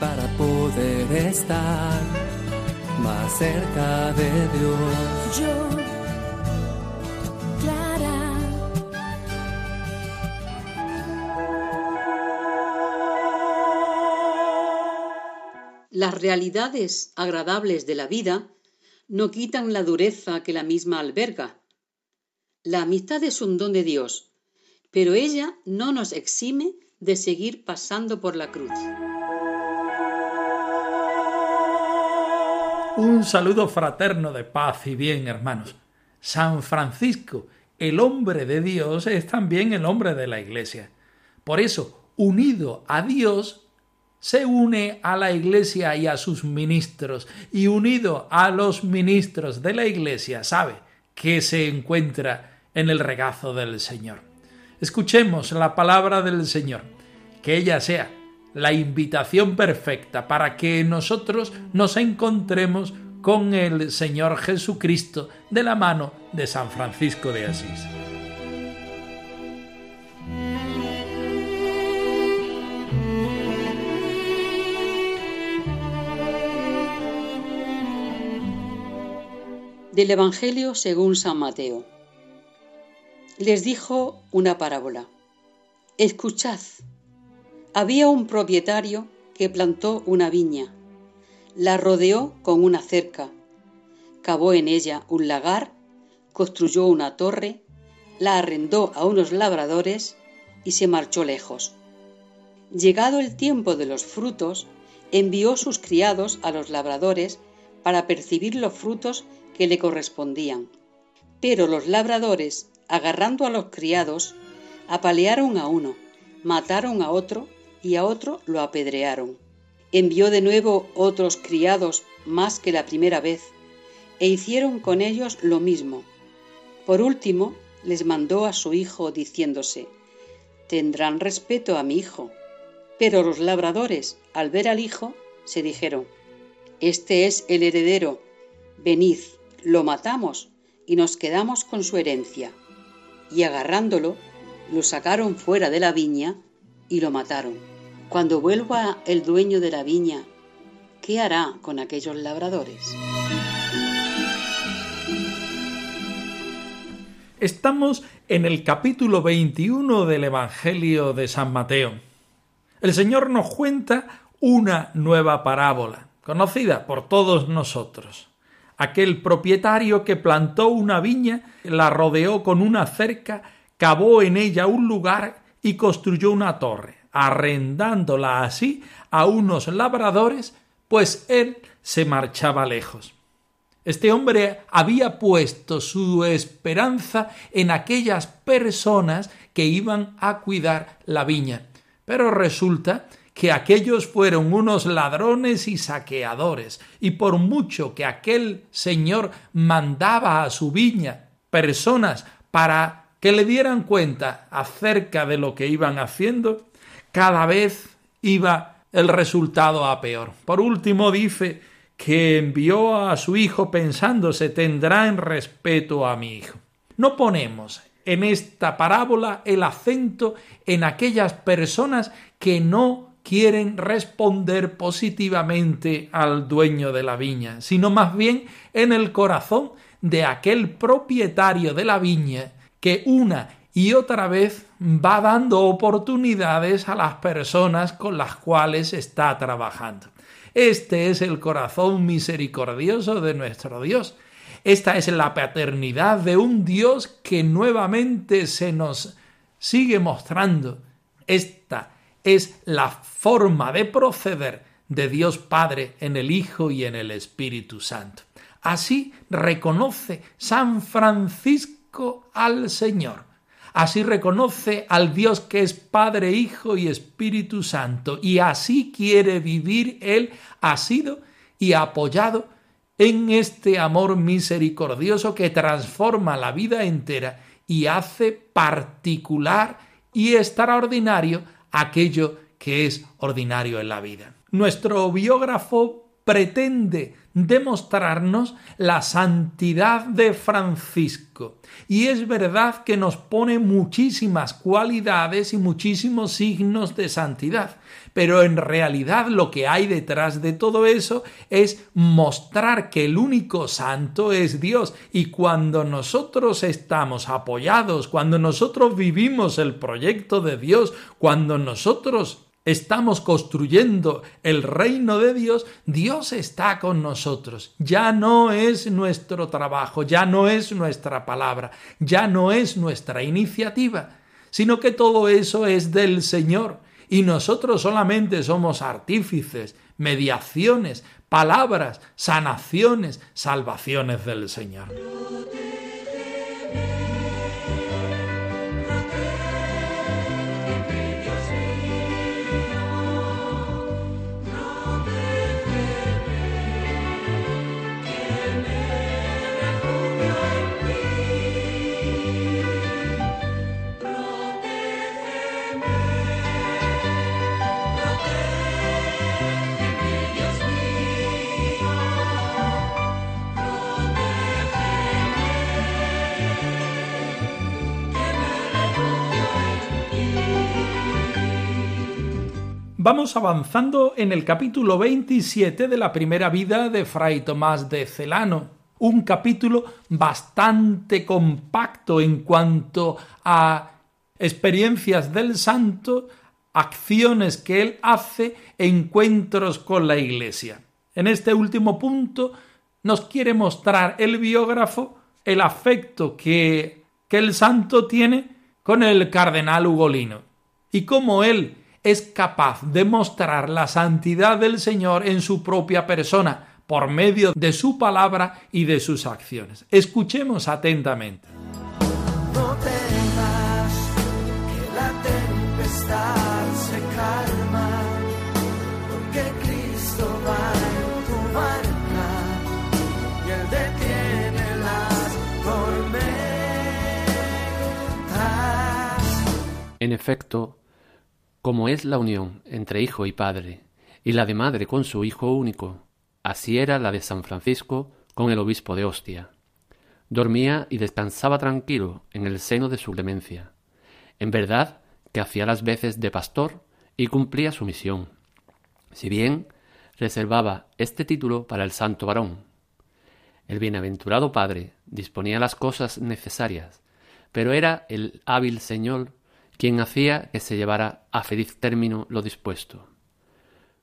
para poder estar más cerca de Dios. Yo, Clara. Las realidades agradables de la vida no quitan la dureza que la misma alberga. La amistad es un don de Dios, pero ella no nos exime de seguir pasando por la cruz. Un saludo fraterno de paz y bien, hermanos. San Francisco, el hombre de Dios, es también el hombre de la Iglesia. Por eso, unido a Dios, se une a la Iglesia y a sus ministros, y unido a los ministros de la Iglesia, sabe que se encuentra en el regazo del Señor. Escuchemos la palabra del Señor, que ella sea la invitación perfecta para que nosotros nos encontremos con el Señor Jesucristo de la mano de San Francisco de Asís. Del Evangelio según San Mateo. Les dijo una parábola. Escuchad. Había un propietario que plantó una viña, la rodeó con una cerca, cavó en ella un lagar, construyó una torre, la arrendó a unos labradores y se marchó lejos. Llegado el tiempo de los frutos, envió sus criados a los labradores para percibir los frutos que le correspondían. Pero los labradores, agarrando a los criados, apalearon a uno, mataron a otro y a otro lo apedrearon. Envió de nuevo otros criados más que la primera vez, e hicieron con ellos lo mismo. Por último, les mandó a su hijo diciéndose, Tendrán respeto a mi hijo. Pero los labradores, al ver al hijo, se dijeron, Este es el heredero, venid, lo matamos y nos quedamos con su herencia. Y agarrándolo, lo sacaron fuera de la viña y lo mataron. Cuando vuelva el dueño de la viña, ¿qué hará con aquellos labradores? Estamos en el capítulo 21 del Evangelio de San Mateo. El Señor nos cuenta una nueva parábola, conocida por todos nosotros. Aquel propietario que plantó una viña, la rodeó con una cerca, cavó en ella un lugar y construyó una torre, arrendándola así a unos labradores, pues él se marchaba lejos. Este hombre había puesto su esperanza en aquellas personas que iban a cuidar la viña. Pero resulta que aquellos fueron unos ladrones y saqueadores, y por mucho que aquel señor mandaba a su viña personas para que le dieran cuenta acerca de lo que iban haciendo, cada vez iba el resultado a peor. Por último dice que envió a su hijo pensándose tendrá en respeto a mi hijo. No ponemos en esta parábola el acento en aquellas personas que no quieren responder positivamente al dueño de la viña, sino más bien en el corazón de aquel propietario de la viña que una y otra vez va dando oportunidades a las personas con las cuales está trabajando. Este es el corazón misericordioso de nuestro Dios. Esta es la paternidad de un Dios que nuevamente se nos sigue mostrando. Esta es la forma de proceder de Dios Padre en el Hijo y en el Espíritu Santo. Así reconoce San Francisco al Señor. Así reconoce al Dios que es Padre, Hijo y Espíritu Santo. Y así quiere vivir Él asido y apoyado en este amor misericordioso que transforma la vida entera y hace particular y extraordinario aquello que es ordinario en la vida. Nuestro biógrafo pretende demostrarnos la santidad de Francisco. Y es verdad que nos pone muchísimas cualidades y muchísimos signos de santidad. Pero en realidad lo que hay detrás de todo eso es mostrar que el único santo es Dios. Y cuando nosotros estamos apoyados, cuando nosotros vivimos el proyecto de Dios, cuando nosotros estamos construyendo el reino de Dios, Dios está con nosotros. Ya no es nuestro trabajo, ya no es nuestra palabra, ya no es nuestra iniciativa, sino que todo eso es del Señor y nosotros solamente somos artífices, mediaciones, palabras, sanaciones, salvaciones del Señor. Vamos avanzando en el capítulo 27 de la primera vida de Fray Tomás de Celano, un capítulo bastante compacto en cuanto a experiencias del santo, acciones que él hace, encuentros con la Iglesia. En este último punto nos quiere mostrar el biógrafo el afecto que, que el santo tiene con el cardenal Ugolino y cómo él es capaz de mostrar la santidad del Señor en su propia persona, por medio de su palabra y de sus acciones. Escuchemos atentamente. No temas que la tempestad se calma, porque Cristo va en tu barca y Él detiene las tormentas. En efecto, como es la unión entre hijo y padre, y la de madre con su hijo único, así era la de San Francisco con el obispo de Ostia. Dormía y descansaba tranquilo en el seno de su clemencia. En verdad que hacía las veces de pastor y cumplía su misión. Si bien reservaba este título para el santo varón. El bienaventurado padre disponía las cosas necesarias, pero era el hábil señor quien hacía que se llevara a feliz término lo dispuesto.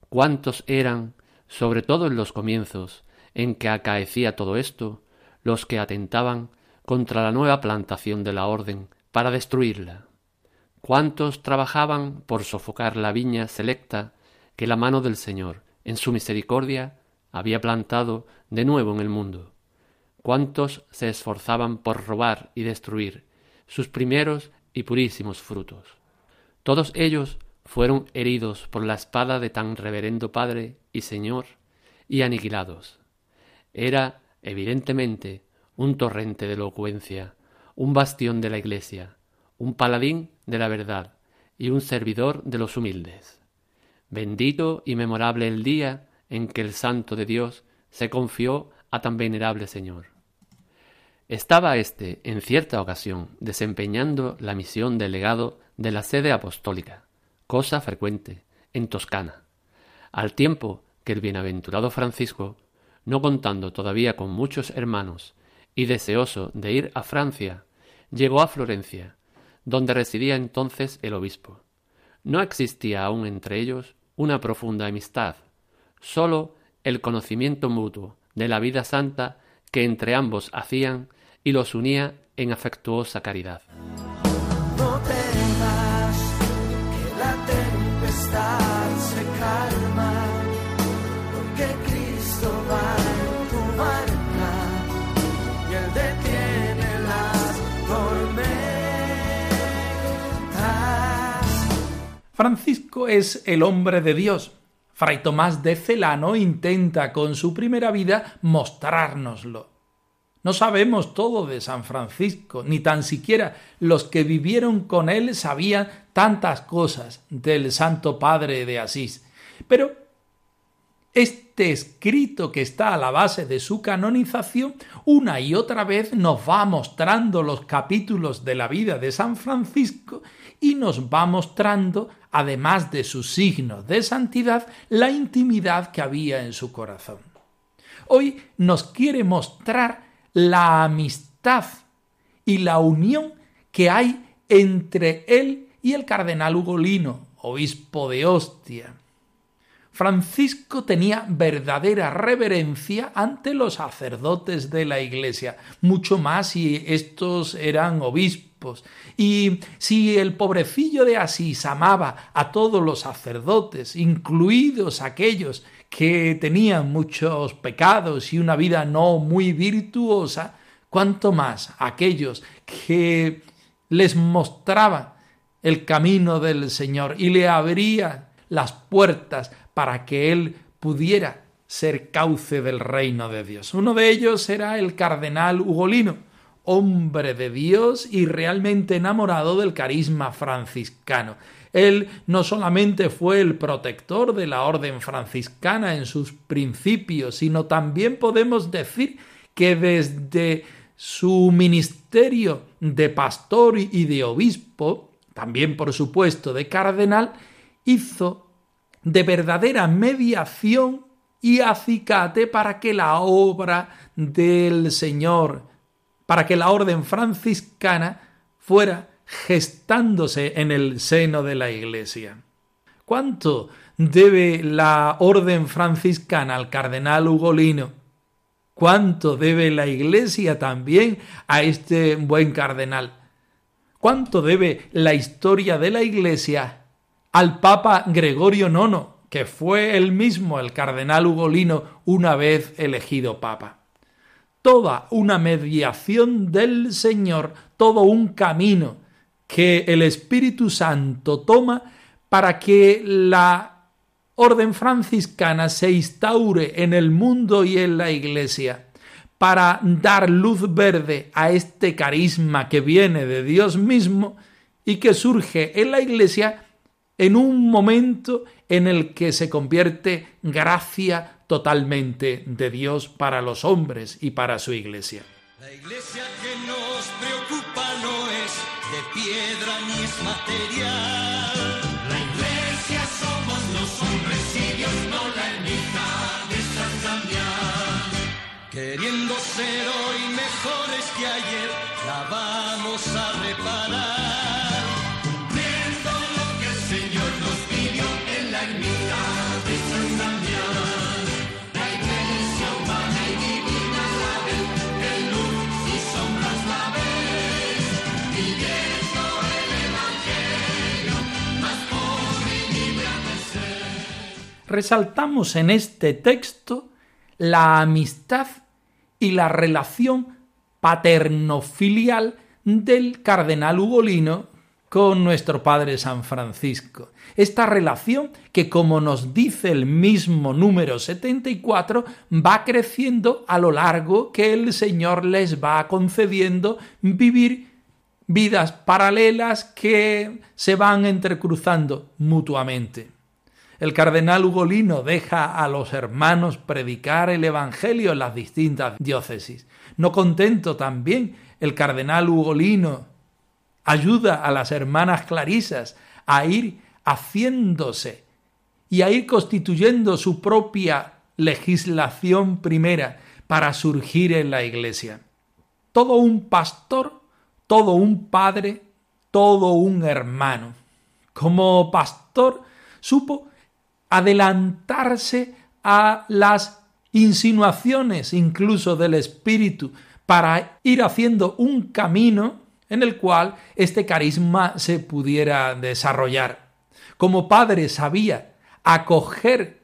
¿Cuántos eran, sobre todo en los comienzos en que acaecía todo esto, los que atentaban contra la nueva plantación de la orden para destruirla? ¿Cuántos trabajaban por sofocar la viña selecta que la mano del Señor, en su misericordia, había plantado de nuevo en el mundo? ¿Cuántos se esforzaban por robar y destruir sus primeros y purísimos frutos. Todos ellos fueron heridos por la espada de tan reverendo Padre y Señor y aniquilados. Era, evidentemente, un torrente de elocuencia, un bastión de la Iglesia, un paladín de la verdad y un servidor de los humildes. Bendito y memorable el día en que el Santo de Dios se confió a tan venerable Señor. Estaba éste, en cierta ocasión, desempeñando la misión de legado de la sede apostólica, cosa frecuente, en Toscana, al tiempo que el bienaventurado Francisco, no contando todavía con muchos hermanos y deseoso de ir a Francia, llegó a Florencia, donde residía entonces el obispo. No existía aún entre ellos una profunda amistad, sólo el conocimiento mutuo de la vida santa que entre ambos hacían y los unía en afectuosa caridad. No temas que la tempestad se calma, porque Cristo va en tu barca y Él detiene las tormentas. Francisco es el hombre de Dios. Fray Tomás de Celano intenta con su primera vida mostrárnoslo. No sabemos todo de San Francisco, ni tan siquiera los que vivieron con él sabían tantas cosas del Santo Padre de Asís. Pero este escrito que está a la base de su canonización, una y otra vez nos va mostrando los capítulos de la vida de San Francisco y nos va mostrando, además de sus signos de santidad, la intimidad que había en su corazón. Hoy nos quiere mostrar la amistad y la unión que hay entre él y el cardenal Ugolino, obispo de Ostia. Francisco tenía verdadera reverencia ante los sacerdotes de la Iglesia, mucho más si estos eran obispos. Y si el pobrecillo de Asís amaba a todos los sacerdotes, incluidos aquellos que tenían muchos pecados y una vida no muy virtuosa, cuanto más aquellos que les mostraban el camino del Señor y le abrían las puertas para que él pudiera ser cauce del reino de Dios. Uno de ellos era el cardenal Ugolino, hombre de Dios y realmente enamorado del carisma franciscano. Él no solamente fue el protector de la orden franciscana en sus principios, sino también podemos decir que desde su ministerio de pastor y de obispo, también por supuesto de cardenal, hizo de verdadera mediación y acicate para que la obra del Señor, para que la orden franciscana fuera gestándose en el seno de la Iglesia. ¿Cuánto debe la orden franciscana al cardenal Ugolino? ¿Cuánto debe la Iglesia también a este buen cardenal? ¿Cuánto debe la historia de la Iglesia al Papa Gregorio IX, que fue él mismo el cardenal Ugolino una vez elegido Papa? Toda una mediación del Señor, todo un camino que el Espíritu Santo toma para que la orden franciscana se instaure en el mundo y en la Iglesia, para dar luz verde a este carisma que viene de Dios mismo y que surge en la Iglesia en un momento en el que se convierte gracia totalmente de Dios para los hombres y para su Iglesia. La iglesia piedra ni es material. Resaltamos en este texto la amistad y la relación paterno-filial del cardenal Ugolino con nuestro Padre San Francisco. Esta relación que, como nos dice el mismo número 74, va creciendo a lo largo que el Señor les va concediendo vivir vidas paralelas que se van entrecruzando mutuamente. El cardenal Ugolino deja a los hermanos predicar el Evangelio en las distintas diócesis. No contento también, el cardenal Ugolino ayuda a las hermanas clarisas a ir haciéndose y a ir constituyendo su propia legislación primera para surgir en la iglesia. Todo un pastor, todo un padre, todo un hermano. Como pastor supo adelantarse a las insinuaciones incluso del Espíritu para ir haciendo un camino en el cual este carisma se pudiera desarrollar. Como padre sabía acoger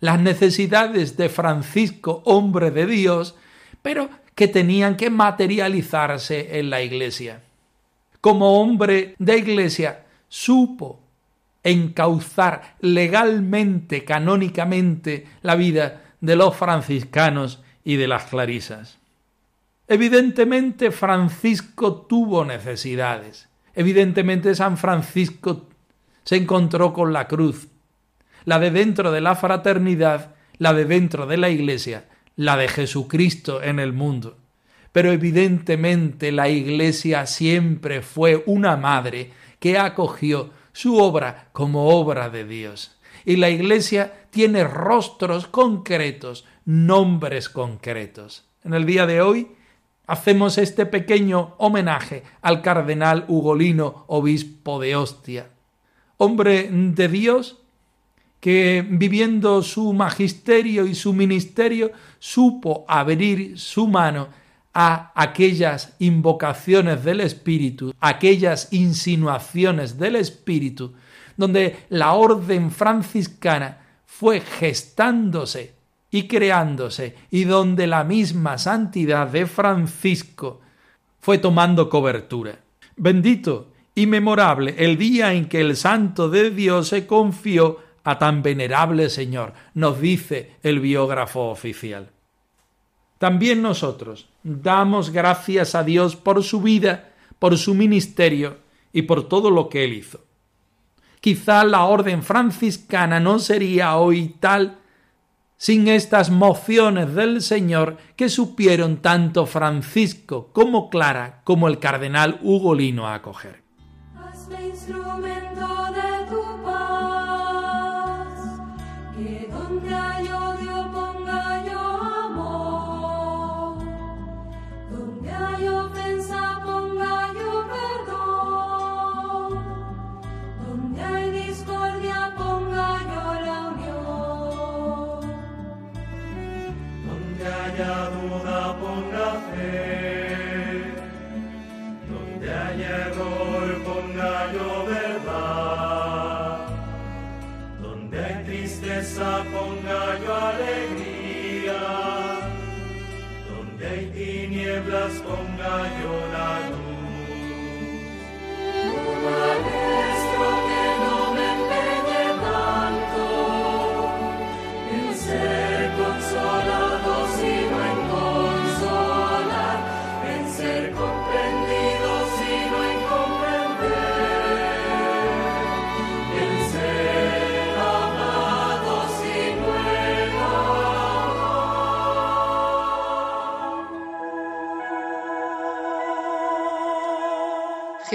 las necesidades de Francisco, hombre de Dios, pero que tenían que materializarse en la iglesia. Como hombre de iglesia, supo encauzar legalmente, canónicamente, la vida de los franciscanos y de las clarisas. Evidentemente Francisco tuvo necesidades. Evidentemente San Francisco se encontró con la cruz, la de dentro de la fraternidad, la de dentro de la Iglesia, la de Jesucristo en el mundo. Pero evidentemente la Iglesia siempre fue una madre que acogió su obra como obra de Dios. Y la Iglesia tiene rostros concretos, nombres concretos. En el día de hoy hacemos este pequeño homenaje al cardenal Ugolino, obispo de Ostia, hombre de Dios que viviendo su magisterio y su ministerio supo abrir su mano a aquellas invocaciones del Espíritu, aquellas insinuaciones del Espíritu, donde la orden franciscana fue gestándose y creándose, y donde la misma santidad de Francisco fue tomando cobertura. Bendito y memorable el día en que el Santo de Dios se confió a tan venerable Señor, nos dice el biógrafo oficial. También nosotros damos gracias a Dios por su vida, por su ministerio y por todo lo que él hizo. Quizá la orden franciscana no sería hoy tal sin estas mociones del Señor que supieron tanto Francisco como Clara como el cardenal Ugolino acoger. ponga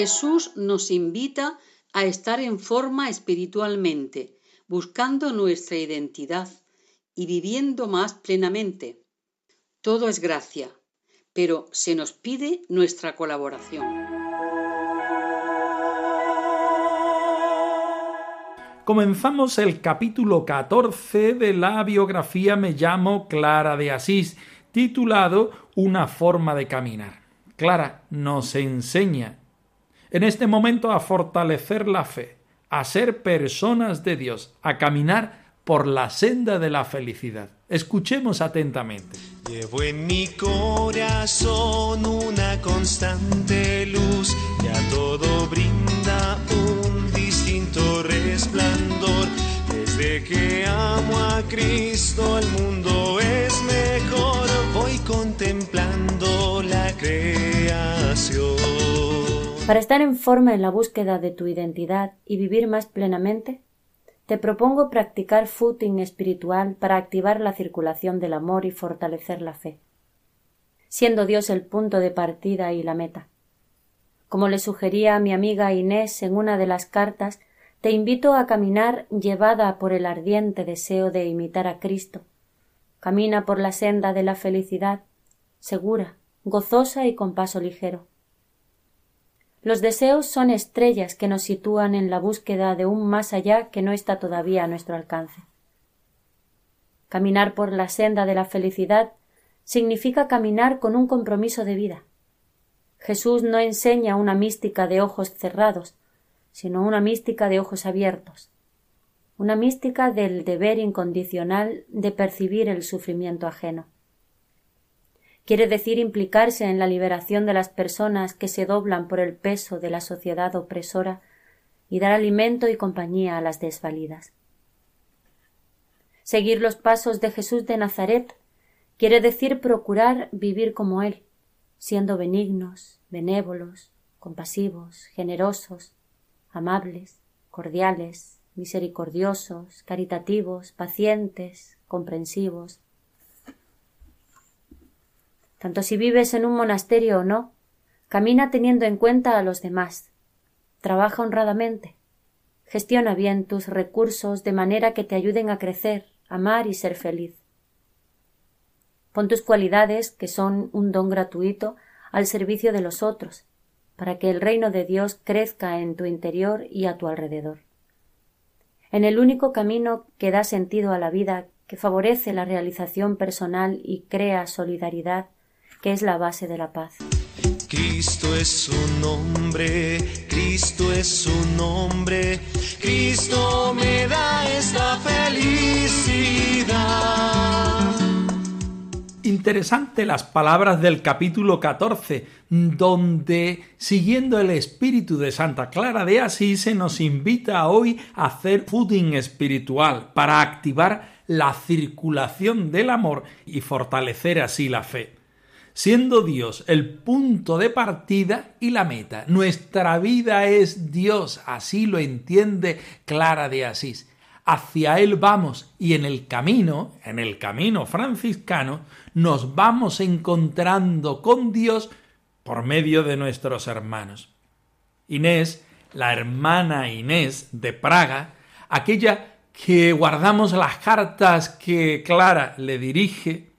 Jesús nos invita a estar en forma espiritualmente, buscando nuestra identidad y viviendo más plenamente. Todo es gracia, pero se nos pide nuestra colaboración. Comenzamos el capítulo 14 de la biografía Me llamo Clara de Asís, titulado Una forma de caminar. Clara nos enseña en este momento a fortalecer la fe, a ser personas de Dios, a caminar por la senda de la felicidad. Escuchemos atentamente. Llevo en mi corazón una constante luz que a todo brinda un distinto resplandor. Desde que amo a Cristo el mundo es mejor, Para estar en forma en la búsqueda de tu identidad y vivir más plenamente, te propongo practicar footing espiritual para activar la circulación del amor y fortalecer la fe, siendo Dios el punto de partida y la meta. Como le sugería a mi amiga Inés en una de las cartas, te invito a caminar llevada por el ardiente deseo de imitar a Cristo. Camina por la senda de la felicidad, segura, gozosa y con paso ligero. Los deseos son estrellas que nos sitúan en la búsqueda de un más allá que no está todavía a nuestro alcance. Caminar por la senda de la felicidad significa caminar con un compromiso de vida. Jesús no enseña una mística de ojos cerrados, sino una mística de ojos abiertos, una mística del deber incondicional de percibir el sufrimiento ajeno. Quiere decir implicarse en la liberación de las personas que se doblan por el peso de la sociedad opresora y dar alimento y compañía a las desvalidas. Seguir los pasos de Jesús de Nazaret quiere decir procurar vivir como Él, siendo benignos, benévolos, compasivos, generosos, amables, cordiales, misericordiosos, caritativos, pacientes, comprensivos. Tanto si vives en un monasterio o no, camina teniendo en cuenta a los demás, trabaja honradamente, gestiona bien tus recursos de manera que te ayuden a crecer, amar y ser feliz. Pon tus cualidades, que son un don gratuito, al servicio de los otros, para que el reino de Dios crezca en tu interior y a tu alrededor. En el único camino que da sentido a la vida, que favorece la realización personal y crea solidaridad, que es la base de la paz. Cristo es su nombre, Cristo es su nombre, Cristo me da esta felicidad. Interesante las palabras del capítulo 14, donde, siguiendo el espíritu de Santa Clara de Asís, se nos invita hoy a hacer footing espiritual para activar la circulación del amor y fortalecer así la fe siendo Dios el punto de partida y la meta. Nuestra vida es Dios, así lo entiende Clara de Asís. Hacia Él vamos y en el camino, en el camino franciscano, nos vamos encontrando con Dios por medio de nuestros hermanos. Inés, la hermana Inés de Praga, aquella que guardamos las cartas que Clara le dirige,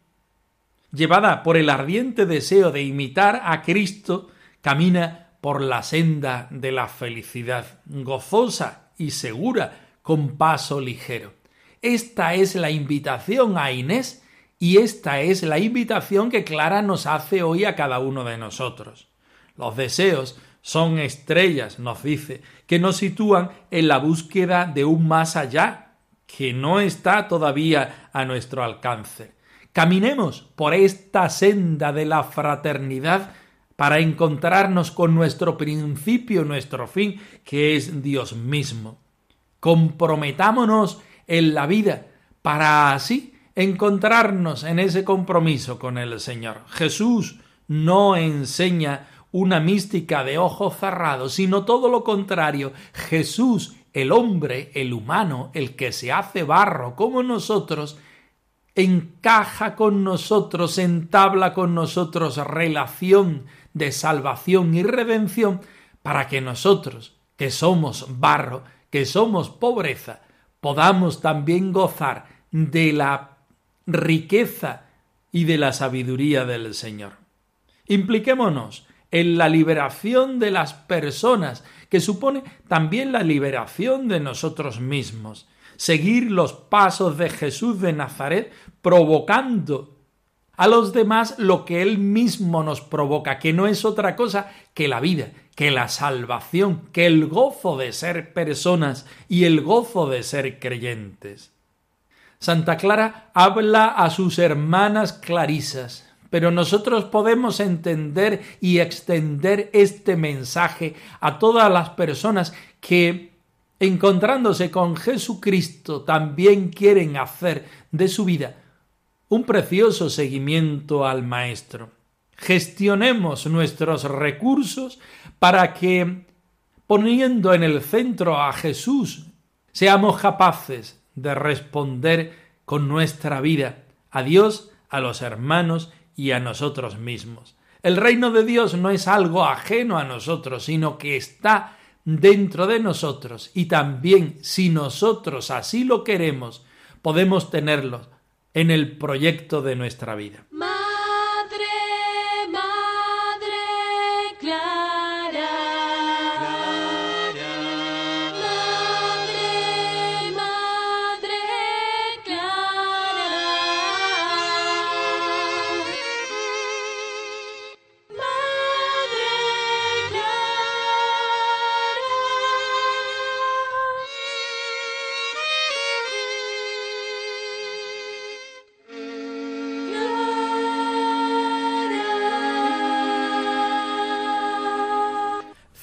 llevada por el ardiente deseo de imitar a Cristo, camina por la senda de la felicidad, gozosa y segura, con paso ligero. Esta es la invitación a Inés y esta es la invitación que Clara nos hace hoy a cada uno de nosotros. Los deseos son estrellas, nos dice, que nos sitúan en la búsqueda de un más allá, que no está todavía a nuestro alcance. Caminemos por esta senda de la fraternidad para encontrarnos con nuestro principio, nuestro fin, que es Dios mismo. Comprometámonos en la vida para así encontrarnos en ese compromiso con el Señor. Jesús no enseña una mística de ojos cerrados, sino todo lo contrario. Jesús, el hombre, el humano, el que se hace barro como nosotros, encaja con nosotros, entabla con nosotros relación de salvación y redención para que nosotros, que somos barro, que somos pobreza, podamos también gozar de la riqueza y de la sabiduría del Señor. Impliquémonos en la liberación de las personas, que supone también la liberación de nosotros mismos seguir los pasos de Jesús de Nazaret, provocando a los demás lo que Él mismo nos provoca, que no es otra cosa que la vida, que la salvación, que el gozo de ser personas y el gozo de ser creyentes. Santa Clara habla a sus hermanas clarisas, pero nosotros podemos entender y extender este mensaje a todas las personas que encontrándose con Jesucristo, también quieren hacer de su vida un precioso seguimiento al Maestro. Gestionemos nuestros recursos para que, poniendo en el centro a Jesús, seamos capaces de responder con nuestra vida a Dios, a los hermanos y a nosotros mismos. El reino de Dios no es algo ajeno a nosotros, sino que está dentro de nosotros y también si nosotros así lo queremos, podemos tenerlo en el proyecto de nuestra vida.